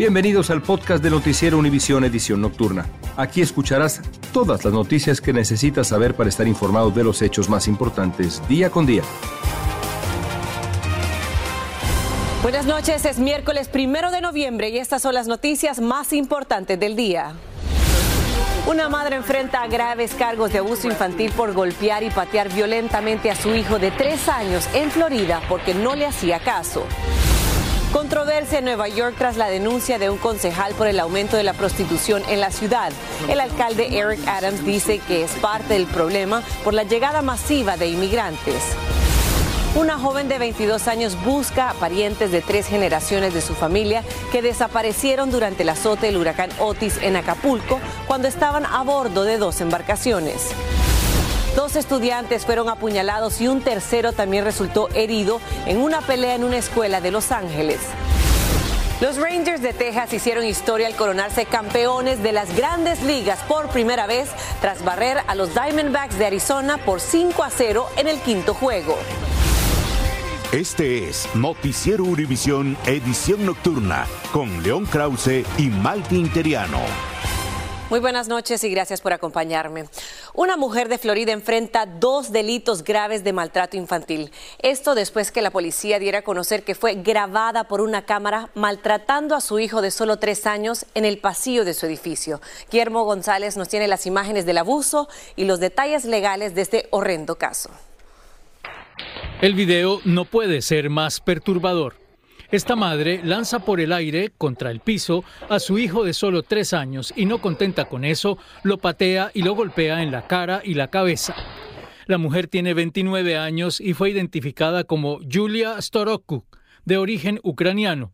Bienvenidos al podcast de Noticiero Univisión Edición Nocturna. Aquí escucharás todas las noticias que necesitas saber para estar informado de los hechos más importantes día con día. Buenas noches, es miércoles primero de noviembre y estas son las noticias más importantes del día. Una madre enfrenta graves cargos de abuso infantil por golpear y patear violentamente a su hijo de tres años en Florida porque no le hacía caso. Controversia en Nueva York tras la denuncia de un concejal por el aumento de la prostitución en la ciudad. El alcalde Eric Adams dice que es parte del problema por la llegada masiva de inmigrantes. Una joven de 22 años busca a parientes de tres generaciones de su familia que desaparecieron durante el azote del huracán Otis en Acapulco cuando estaban a bordo de dos embarcaciones. Dos estudiantes fueron apuñalados y un tercero también resultó herido en una pelea en una escuela de Los Ángeles. Los Rangers de Texas hicieron historia al coronarse campeones de las grandes ligas por primera vez tras barrer a los Diamondbacks de Arizona por 5 a 0 en el quinto juego. Este es Noticiero Univisión Edición Nocturna con León Krause y Malti Interiano. Muy buenas noches y gracias por acompañarme. Una mujer de Florida enfrenta dos delitos graves de maltrato infantil. Esto después que la policía diera a conocer que fue grabada por una cámara maltratando a su hijo de solo tres años en el pasillo de su edificio. Guillermo González nos tiene las imágenes del abuso y los detalles legales de este horrendo caso. El video no puede ser más perturbador. Esta madre lanza por el aire, contra el piso, a su hijo de solo tres años y no contenta con eso, lo patea y lo golpea en la cara y la cabeza. La mujer tiene 29 años y fue identificada como Julia Storokuk, de origen ucraniano.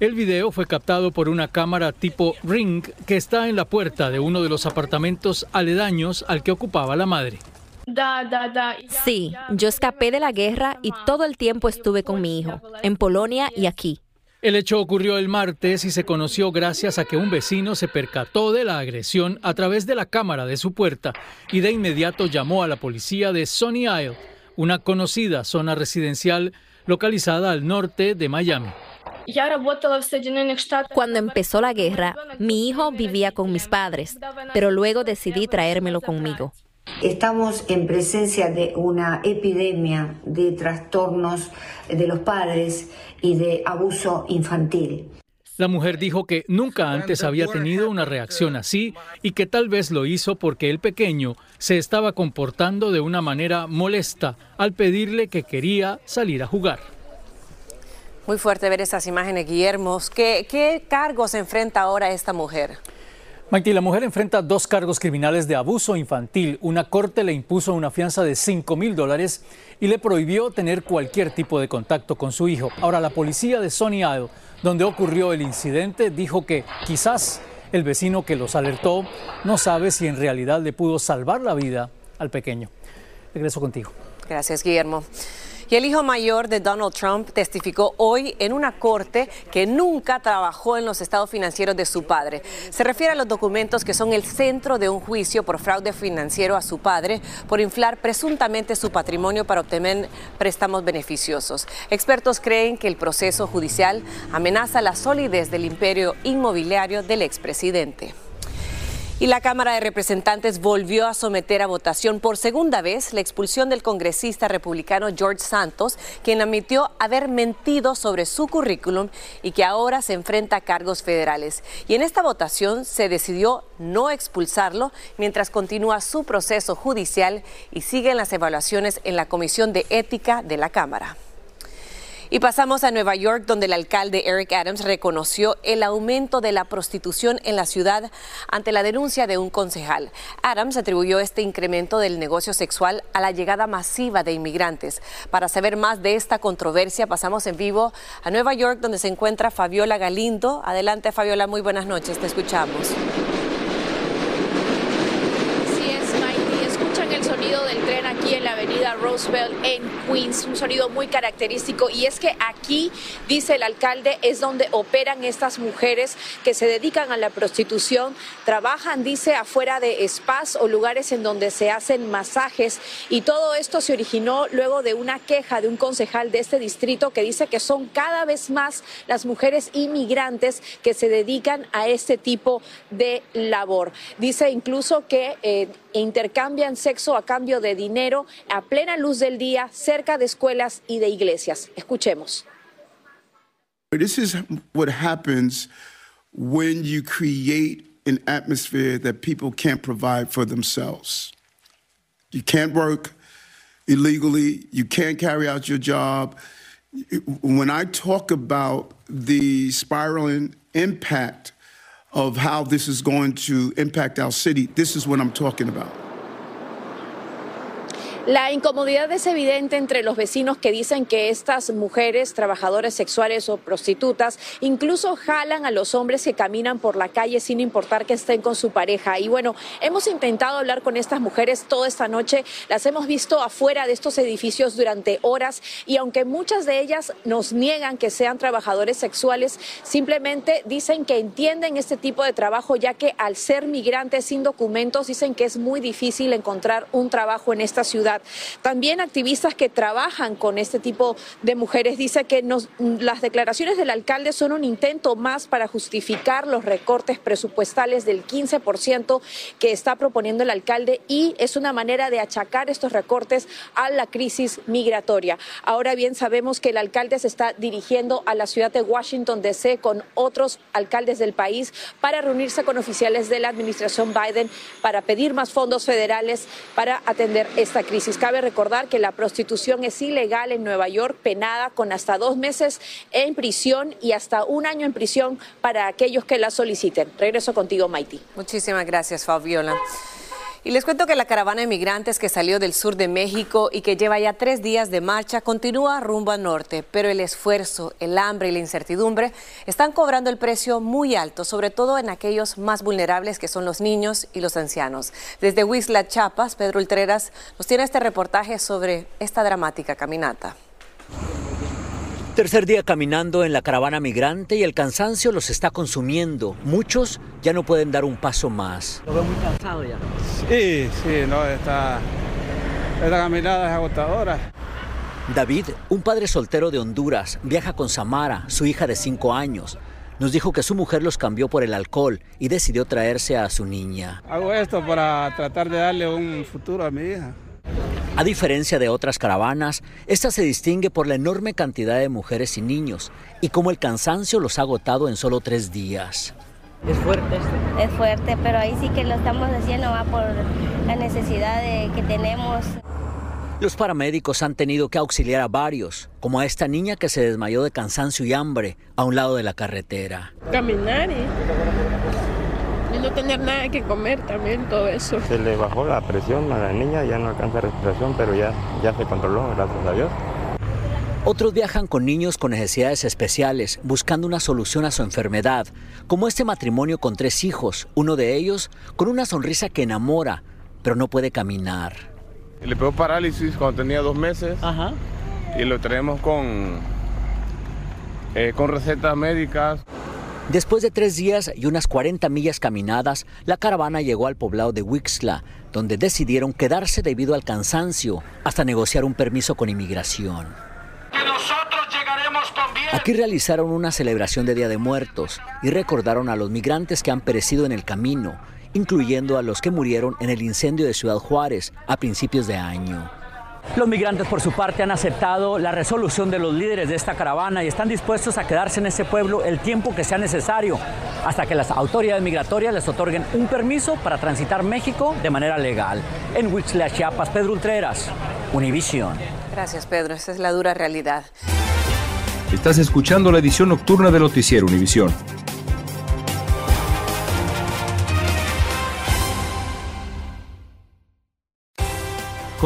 El video fue captado por una cámara tipo Ring que está en la puerta de uno de los apartamentos aledaños al que ocupaba la madre. Sí, yo escapé de la guerra y todo el tiempo estuve con mi hijo, en Polonia y aquí. El hecho ocurrió el martes y se conoció gracias a que un vecino se percató de la agresión a través de la cámara de su puerta y de inmediato llamó a la policía de Sonny Isle, una conocida zona residencial localizada al norte de Miami. Cuando empezó la guerra, mi hijo vivía con mis padres, pero luego decidí traérmelo conmigo. Estamos en presencia de una epidemia de trastornos de los padres y de abuso infantil. La mujer dijo que nunca antes había tenido una reacción así y que tal vez lo hizo porque el pequeño se estaba comportando de una manera molesta al pedirle que quería salir a jugar. Muy fuerte ver esas imágenes, Guillermo. ¿Qué, qué cargos enfrenta ahora esta mujer? Maite, la mujer enfrenta dos cargos criminales de abuso infantil. Una corte le impuso una fianza de 5 mil dólares y le prohibió tener cualquier tipo de contacto con su hijo. Ahora, la policía de Sony Isle, donde ocurrió el incidente, dijo que quizás el vecino que los alertó no sabe si en realidad le pudo salvar la vida al pequeño. Regreso contigo. Gracias, Guillermo. Y el hijo mayor de Donald Trump testificó hoy en una corte que nunca trabajó en los estados financieros de su padre. Se refiere a los documentos que son el centro de un juicio por fraude financiero a su padre por inflar presuntamente su patrimonio para obtener préstamos beneficiosos. Expertos creen que el proceso judicial amenaza la solidez del imperio inmobiliario del expresidente. Y la Cámara de Representantes volvió a someter a votación por segunda vez la expulsión del congresista republicano George Santos, quien admitió haber mentido sobre su currículum y que ahora se enfrenta a cargos federales. Y en esta votación se decidió no expulsarlo mientras continúa su proceso judicial y siguen las evaluaciones en la Comisión de Ética de la Cámara. Y pasamos a Nueva York, donde el alcalde Eric Adams reconoció el aumento de la prostitución en la ciudad ante la denuncia de un concejal. Adams atribuyó este incremento del negocio sexual a la llegada masiva de inmigrantes. Para saber más de esta controversia, pasamos en vivo a Nueva York, donde se encuentra Fabiola Galindo. Adelante, Fabiola, muy buenas noches, te escuchamos. Así es, Escuchan el sonido del tren aquí en la avenida Rose Roosevelt en Queens, un sonido muy característico y es que aquí, dice el alcalde, es donde operan estas mujeres que se dedican a la prostitución, trabajan, dice, afuera de spas o lugares en donde se hacen masajes y todo esto se originó luego de una queja de un concejal de este distrito que dice que son cada vez más las mujeres inmigrantes que se dedican a este tipo de labor. Dice incluso que eh, intercambian sexo a cambio de dinero a plena luz del día cerca de escuelas y de iglesias. Escuchemos. This is what happens when you create an atmosphere that people can't provide for themselves. You can't work illegally, you can't carry out your job. When I talk about the spiraling impact of how this is going to impact our city, this is what I'm talking about. La incomodidad es evidente entre los vecinos que dicen que estas mujeres, trabajadoras sexuales o prostitutas, incluso jalan a los hombres que caminan por la calle sin importar que estén con su pareja. Y bueno, hemos intentado hablar con estas mujeres toda esta noche, las hemos visto afuera de estos edificios durante horas y aunque muchas de ellas nos niegan que sean trabajadores sexuales, simplemente dicen que entienden este tipo de trabajo ya que al ser migrantes sin documentos dicen que es muy difícil encontrar un trabajo en esta ciudad. También activistas que trabajan con este tipo de mujeres dicen que las declaraciones del alcalde son un intento más para justificar los recortes presupuestales del 15% que está proponiendo el alcalde y es una manera de achacar estos recortes a la crisis migratoria. Ahora bien, sabemos que el alcalde se está dirigiendo a la ciudad de Washington, D.C. con otros alcaldes del país para reunirse con oficiales de la administración Biden para pedir más fondos federales para atender esta crisis. Cabe recordar que la prostitución es ilegal en Nueva York, penada con hasta dos meses en prisión y hasta un año en prisión para aquellos que la soliciten. Regreso contigo, Maiti. Muchísimas gracias, Fabiola. Y les cuento que la caravana de migrantes que salió del sur de México y que lleva ya tres días de marcha continúa rumbo al norte, pero el esfuerzo, el hambre y la incertidumbre están cobrando el precio muy alto, sobre todo en aquellos más vulnerables que son los niños y los ancianos. Desde Huizla, Chiapas, Pedro Ultreras nos tiene este reportaje sobre esta dramática caminata. Tercer día caminando en la caravana migrante y el cansancio los está consumiendo. Muchos ya no pueden dar un paso más. Lo veo muy cansado ya. Sí, sí, no, esta, esta caminada es agotadora. David, un padre soltero de Honduras, viaja con Samara, su hija de 5 años. Nos dijo que su mujer los cambió por el alcohol y decidió traerse a su niña. Hago esto para tratar de darle un futuro a mi hija. A diferencia de otras caravanas, esta se distingue por la enorme cantidad de mujeres y niños y como el cansancio los ha agotado en solo tres días. Es fuerte esto. Es fuerte, pero ahí sí que lo estamos haciendo va por la necesidad de, que tenemos. Los paramédicos han tenido que auxiliar a varios, como a esta niña que se desmayó de cansancio y hambre a un lado de la carretera. Caminar y no tener nada que comer también, todo eso. Se le bajó la presión a la niña, ya no alcanza respiración, pero ya, ya se controló, gracias a Dios. Otros viajan con niños con necesidades especiales, buscando una solución a su enfermedad, como este matrimonio con tres hijos, uno de ellos con una sonrisa que enamora, pero no puede caminar. Le pegó parálisis cuando tenía dos meses Ajá. y lo traemos con, eh, con recetas médicas. Después de tres días y unas 40 millas caminadas, la caravana llegó al poblado de Wixla, donde decidieron quedarse debido al cansancio hasta negociar un permiso con inmigración. Aquí realizaron una celebración de Día de Muertos y recordaron a los migrantes que han perecido en el camino, incluyendo a los que murieron en el incendio de Ciudad Juárez a principios de año. Los migrantes, por su parte, han aceptado la resolución de los líderes de esta caravana y están dispuestos a quedarse en ese pueblo el tiempo que sea necesario hasta que las autoridades migratorias les otorguen un permiso para transitar México de manera legal. En Huixla, Chiapas, Pedro Ultreras, Univisión. Gracias, Pedro. Esa es la dura realidad. Estás escuchando la edición nocturna de Noticiero Univisión.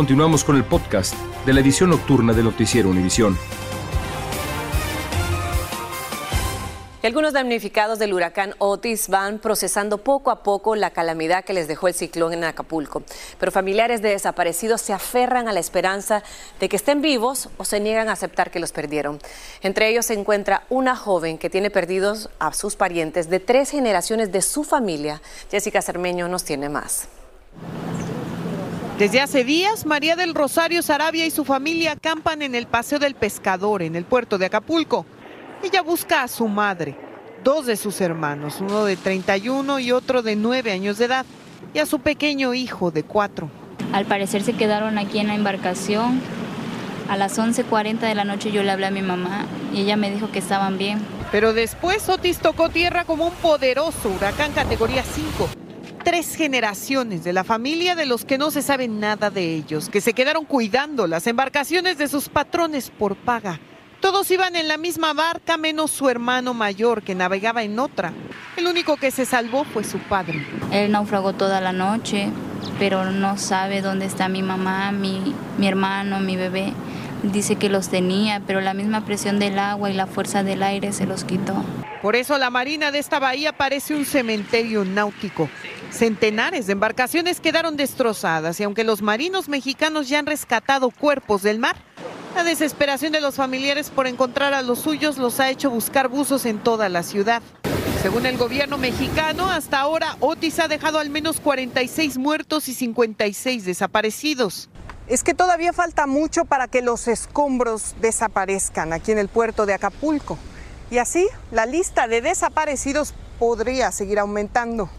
Continuamos con el podcast de la edición nocturna de Noticiero Univisión. Algunos damnificados del huracán Otis van procesando poco a poco la calamidad que les dejó el ciclón en Acapulco. Pero familiares de desaparecidos se aferran a la esperanza de que estén vivos o se niegan a aceptar que los perdieron. Entre ellos se encuentra una joven que tiene perdidos a sus parientes de tres generaciones de su familia. Jessica Cermeño nos tiene más. Desde hace días, María del Rosario Sarabia y su familia acampan en el Paseo del Pescador, en el puerto de Acapulco. Ella busca a su madre, dos de sus hermanos, uno de 31 y otro de 9 años de edad, y a su pequeño hijo de 4. Al parecer se quedaron aquí en la embarcación. A las 11.40 de la noche yo le hablé a mi mamá y ella me dijo que estaban bien. Pero después Otis tocó tierra como un poderoso huracán categoría 5. Tres generaciones de la familia de los que no se sabe nada de ellos, que se quedaron cuidando las embarcaciones de sus patrones por paga todos iban en la misma barca menos su hermano mayor que navegaba en otra. El único que se salvó fue su padre. Él naufragó toda la noche, pero no sabe dónde está mi mamá, mi, mi hermano, mi bebé. Dice que los tenía, pero la misma presión del agua y la fuerza del aire se los quitó. Por eso la marina de esta bahía parece un cementerio náutico. Centenares de embarcaciones quedaron destrozadas y aunque los marinos mexicanos ya han rescatado cuerpos del mar, la desesperación de los familiares por encontrar a los suyos los ha hecho buscar buzos en toda la ciudad. Según el gobierno mexicano, hasta ahora Otis ha dejado al menos 46 muertos y 56 desaparecidos. Es que todavía falta mucho para que los escombros desaparezcan aquí en el puerto de Acapulco. Y así, la lista de desaparecidos podría seguir aumentando.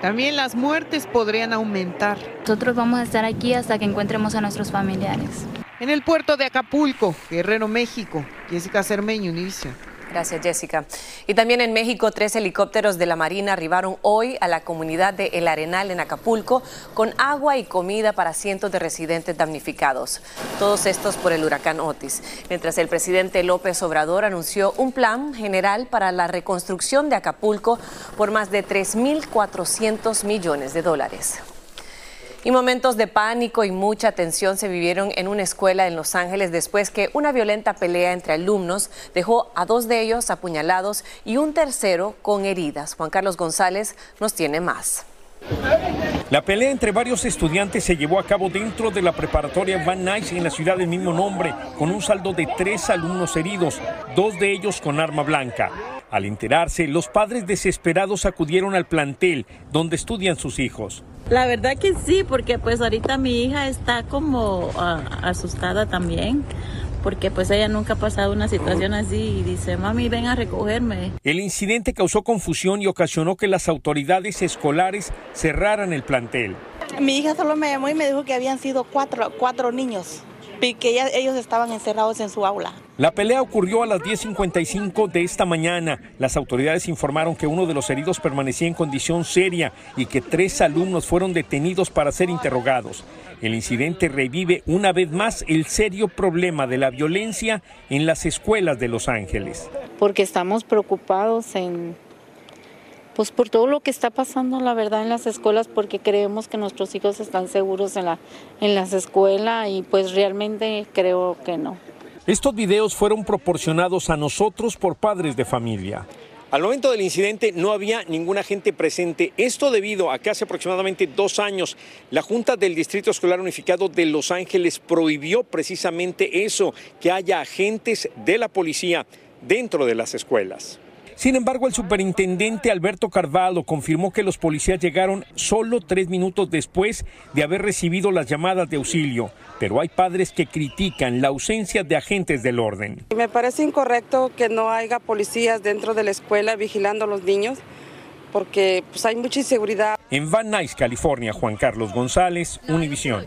También las muertes podrían aumentar. Nosotros vamos a estar aquí hasta que encontremos a nuestros familiares. En el puerto de Acapulco, Guerrero, México, Jessica Cermeño, Univision. Gracias, Jessica. Y también en México, tres helicópteros de la Marina arribaron hoy a la comunidad de El Arenal en Acapulco con agua y comida para cientos de residentes damnificados. Todos estos por el huracán Otis. Mientras el presidente López Obrador anunció un plan general para la reconstrucción de Acapulco por más de 3.400 millones de dólares. Y momentos de pánico y mucha tensión se vivieron en una escuela en Los Ángeles después que una violenta pelea entre alumnos dejó a dos de ellos apuñalados y un tercero con heridas. Juan Carlos González nos tiene más. La pelea entre varios estudiantes se llevó a cabo dentro de la preparatoria Van Nuys en la ciudad del mismo nombre, con un saldo de tres alumnos heridos, dos de ellos con arma blanca. Al enterarse, los padres desesperados acudieron al plantel donde estudian sus hijos. La verdad que sí, porque pues ahorita mi hija está como ah, asustada también porque pues ella nunca ha pasado una situación así y dice, mami, ven a recogerme. El incidente causó confusión y ocasionó que las autoridades escolares cerraran el plantel. Mi hija solo me llamó y me dijo que habían sido cuatro, cuatro niños que ellos estaban encerrados en su aula. La pelea ocurrió a las 10.55 de esta mañana. Las autoridades informaron que uno de los heridos permanecía en condición seria y que tres alumnos fueron detenidos para ser interrogados. El incidente revive una vez más el serio problema de la violencia en las escuelas de Los Ángeles. Porque estamos preocupados en pues por todo lo que está pasando, la verdad, en las escuelas, porque creemos que nuestros hijos están seguros en, la, en las escuelas y pues realmente creo que no. Estos videos fueron proporcionados a nosotros por padres de familia. Al momento del incidente no había ninguna gente presente. Esto debido a que hace aproximadamente dos años la Junta del Distrito Escolar Unificado de Los Ángeles prohibió precisamente eso, que haya agentes de la policía dentro de las escuelas. Sin embargo, el superintendente Alberto Carvalho confirmó que los policías llegaron solo tres minutos después de haber recibido las llamadas de auxilio, pero hay padres que critican la ausencia de agentes del orden. Me parece incorrecto que no haya policías dentro de la escuela vigilando a los niños porque pues, hay mucha inseguridad. En Van Nuys, California, Juan Carlos González, Univisión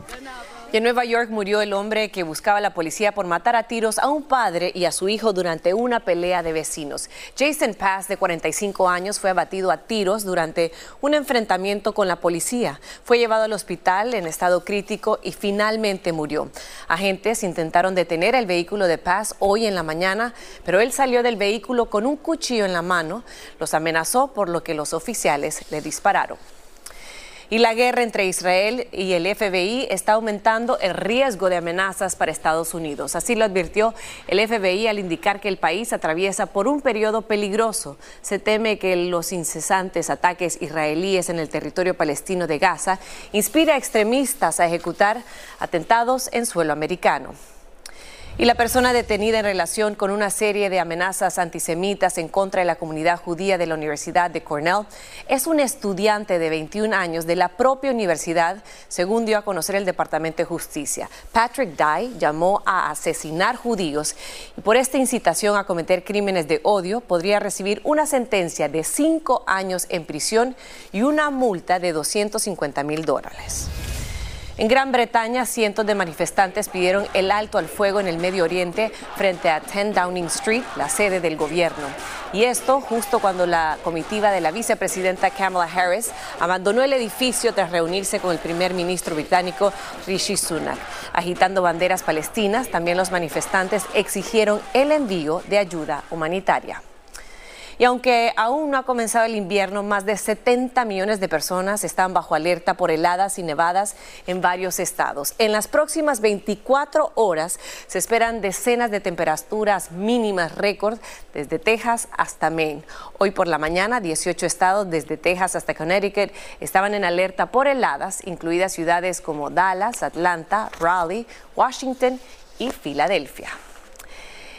en Nueva York murió el hombre que buscaba la policía por matar a tiros a un padre y a su hijo durante una pelea de vecinos. Jason Pass, de 45 años, fue abatido a tiros durante un enfrentamiento con la policía. Fue llevado al hospital en estado crítico y finalmente murió. Agentes intentaron detener el vehículo de Pass hoy en la mañana, pero él salió del vehículo con un cuchillo en la mano. Los amenazó por lo que los oficiales le dispararon. Y la guerra entre Israel y el FBI está aumentando el riesgo de amenazas para Estados Unidos. Así lo advirtió el FBI al indicar que el país atraviesa por un periodo peligroso. Se teme que los incesantes ataques israelíes en el territorio palestino de Gaza inspira a extremistas a ejecutar atentados en suelo americano. Y la persona detenida en relación con una serie de amenazas antisemitas en contra de la comunidad judía de la Universidad de Cornell es un estudiante de 21 años de la propia universidad, según dio a conocer el Departamento de Justicia. Patrick Dye llamó a asesinar judíos y por esta incitación a cometer crímenes de odio podría recibir una sentencia de cinco años en prisión y una multa de 250 mil dólares. En Gran Bretaña, cientos de manifestantes pidieron el alto al fuego en el Medio Oriente frente a 10 Downing Street, la sede del gobierno. Y esto justo cuando la comitiva de la vicepresidenta Kamala Harris abandonó el edificio tras reunirse con el primer ministro británico Rishi Sunak. Agitando banderas palestinas, también los manifestantes exigieron el envío de ayuda humanitaria. Y aunque aún no ha comenzado el invierno, más de 70 millones de personas están bajo alerta por heladas y nevadas en varios estados. En las próximas 24 horas se esperan decenas de temperaturas mínimas récord desde Texas hasta Maine. Hoy por la mañana, 18 estados desde Texas hasta Connecticut estaban en alerta por heladas, incluidas ciudades como Dallas, Atlanta, Raleigh, Washington y Filadelfia.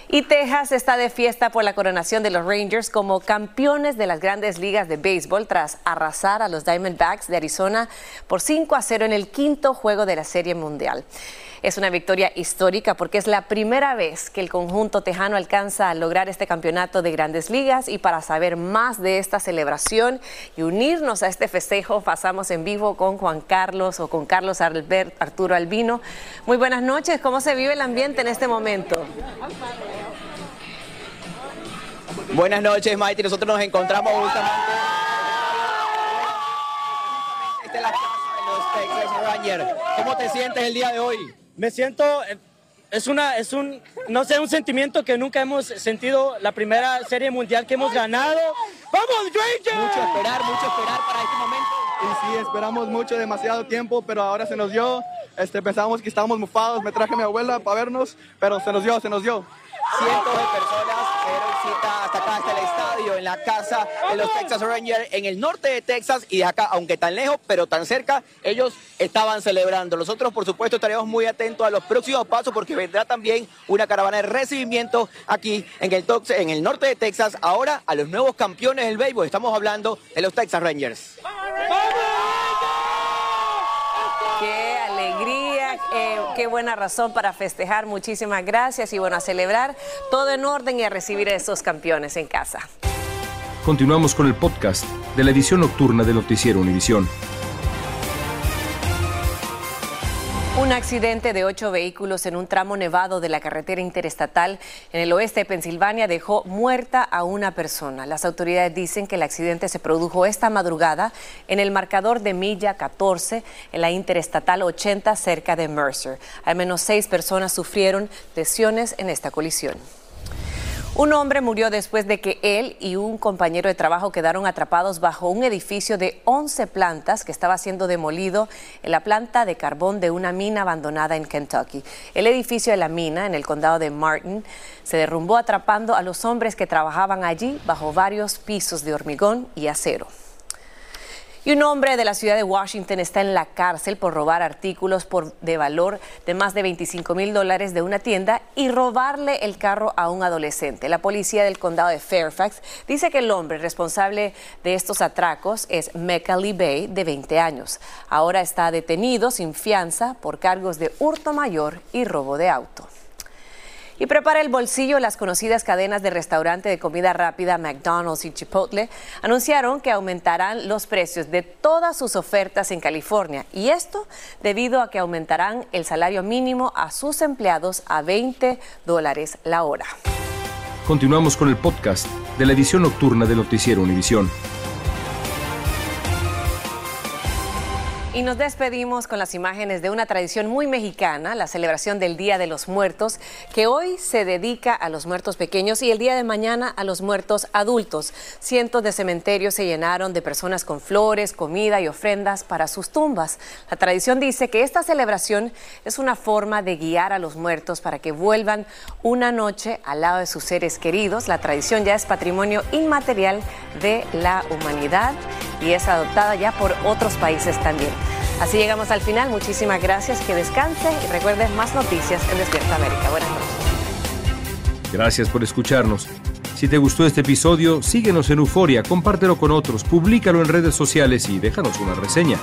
Y Texas está de fiesta por la coronación de los Rangers como campeones de las grandes ligas de béisbol tras arrasar a los Diamondbacks de Arizona por 5 a 0 en el quinto juego de la Serie Mundial. Es una victoria histórica porque es la primera vez que el conjunto tejano alcanza a lograr este campeonato de grandes ligas y para saber más de esta celebración y unirnos a este festejo pasamos en vivo con Juan Carlos o con Carlos Arturo Albino. Muy buenas noches, ¿cómo se vive el ambiente en este momento? Buenas noches, Maite. Nosotros nos encontramos justamente en la casa de los Texas Rangers. ¿Cómo te sientes el día de hoy? Me siento, eh, es una, es un, no sé, un sentimiento que nunca hemos sentido la primera serie mundial que hemos ganado. ¡Vamos, Rangers! Mucho esperar, mucho esperar para este momento. Y sí, esperamos mucho, demasiado tiempo, pero ahora se nos dio. Este, pensábamos que estábamos mufados, me traje a mi abuela para vernos, pero se nos dio, se nos dio cientos de personas dieron cita hasta acá, hasta el estadio, en la casa de los Texas Rangers, en el norte de Texas, y de acá, aunque tan lejos, pero tan cerca, ellos estaban celebrando. Nosotros, por supuesto, estaremos muy atentos a los próximos pasos, porque vendrá también una caravana de recibimiento aquí en el, en el norte de Texas, ahora a los nuevos campeones del béisbol. Estamos hablando de los Texas Rangers. Eh, qué buena razón para festejar. Muchísimas gracias y bueno, a celebrar todo en orden y a recibir a esos campeones en casa. Continuamos con el podcast de la edición nocturna de Noticiero Univisión. Un accidente de ocho vehículos en un tramo nevado de la carretera interestatal en el oeste de Pensilvania dejó muerta a una persona. Las autoridades dicen que el accidente se produjo esta madrugada en el marcador de milla 14 en la interestatal 80 cerca de Mercer. Al menos seis personas sufrieron lesiones en esta colisión. Un hombre murió después de que él y un compañero de trabajo quedaron atrapados bajo un edificio de 11 plantas que estaba siendo demolido en la planta de carbón de una mina abandonada en Kentucky. El edificio de la mina en el condado de Martin se derrumbó atrapando a los hombres que trabajaban allí bajo varios pisos de hormigón y acero. Y un hombre de la ciudad de Washington está en la cárcel por robar artículos por, de valor de más de 25 mil dólares de una tienda y robarle el carro a un adolescente. La policía del condado de Fairfax dice que el hombre responsable de estos atracos es Mecali Bay, de 20 años. Ahora está detenido sin fianza por cargos de hurto mayor y robo de auto. Y prepara el bolsillo las conocidas cadenas de restaurante de comida rápida McDonald's y Chipotle anunciaron que aumentarán los precios de todas sus ofertas en California. Y esto debido a que aumentarán el salario mínimo a sus empleados a 20 dólares la hora. Continuamos con el podcast de la edición nocturna de Noticiero Univisión. Y nos despedimos con las imágenes de una tradición muy mexicana, la celebración del Día de los Muertos, que hoy se dedica a los muertos pequeños y el día de mañana a los muertos adultos. Cientos de cementerios se llenaron de personas con flores, comida y ofrendas para sus tumbas. La tradición dice que esta celebración es una forma de guiar a los muertos para que vuelvan una noche al lado de sus seres queridos. La tradición ya es patrimonio inmaterial de la humanidad y es adoptada ya por otros países también. Así llegamos al final. Muchísimas gracias. Que descanse y recuerden más noticias en Despierta América. Buenas noches. Gracias por escucharnos. Si te gustó este episodio, síguenos en Euforia, compártelo con otros, públicalo en redes sociales y déjanos una reseña.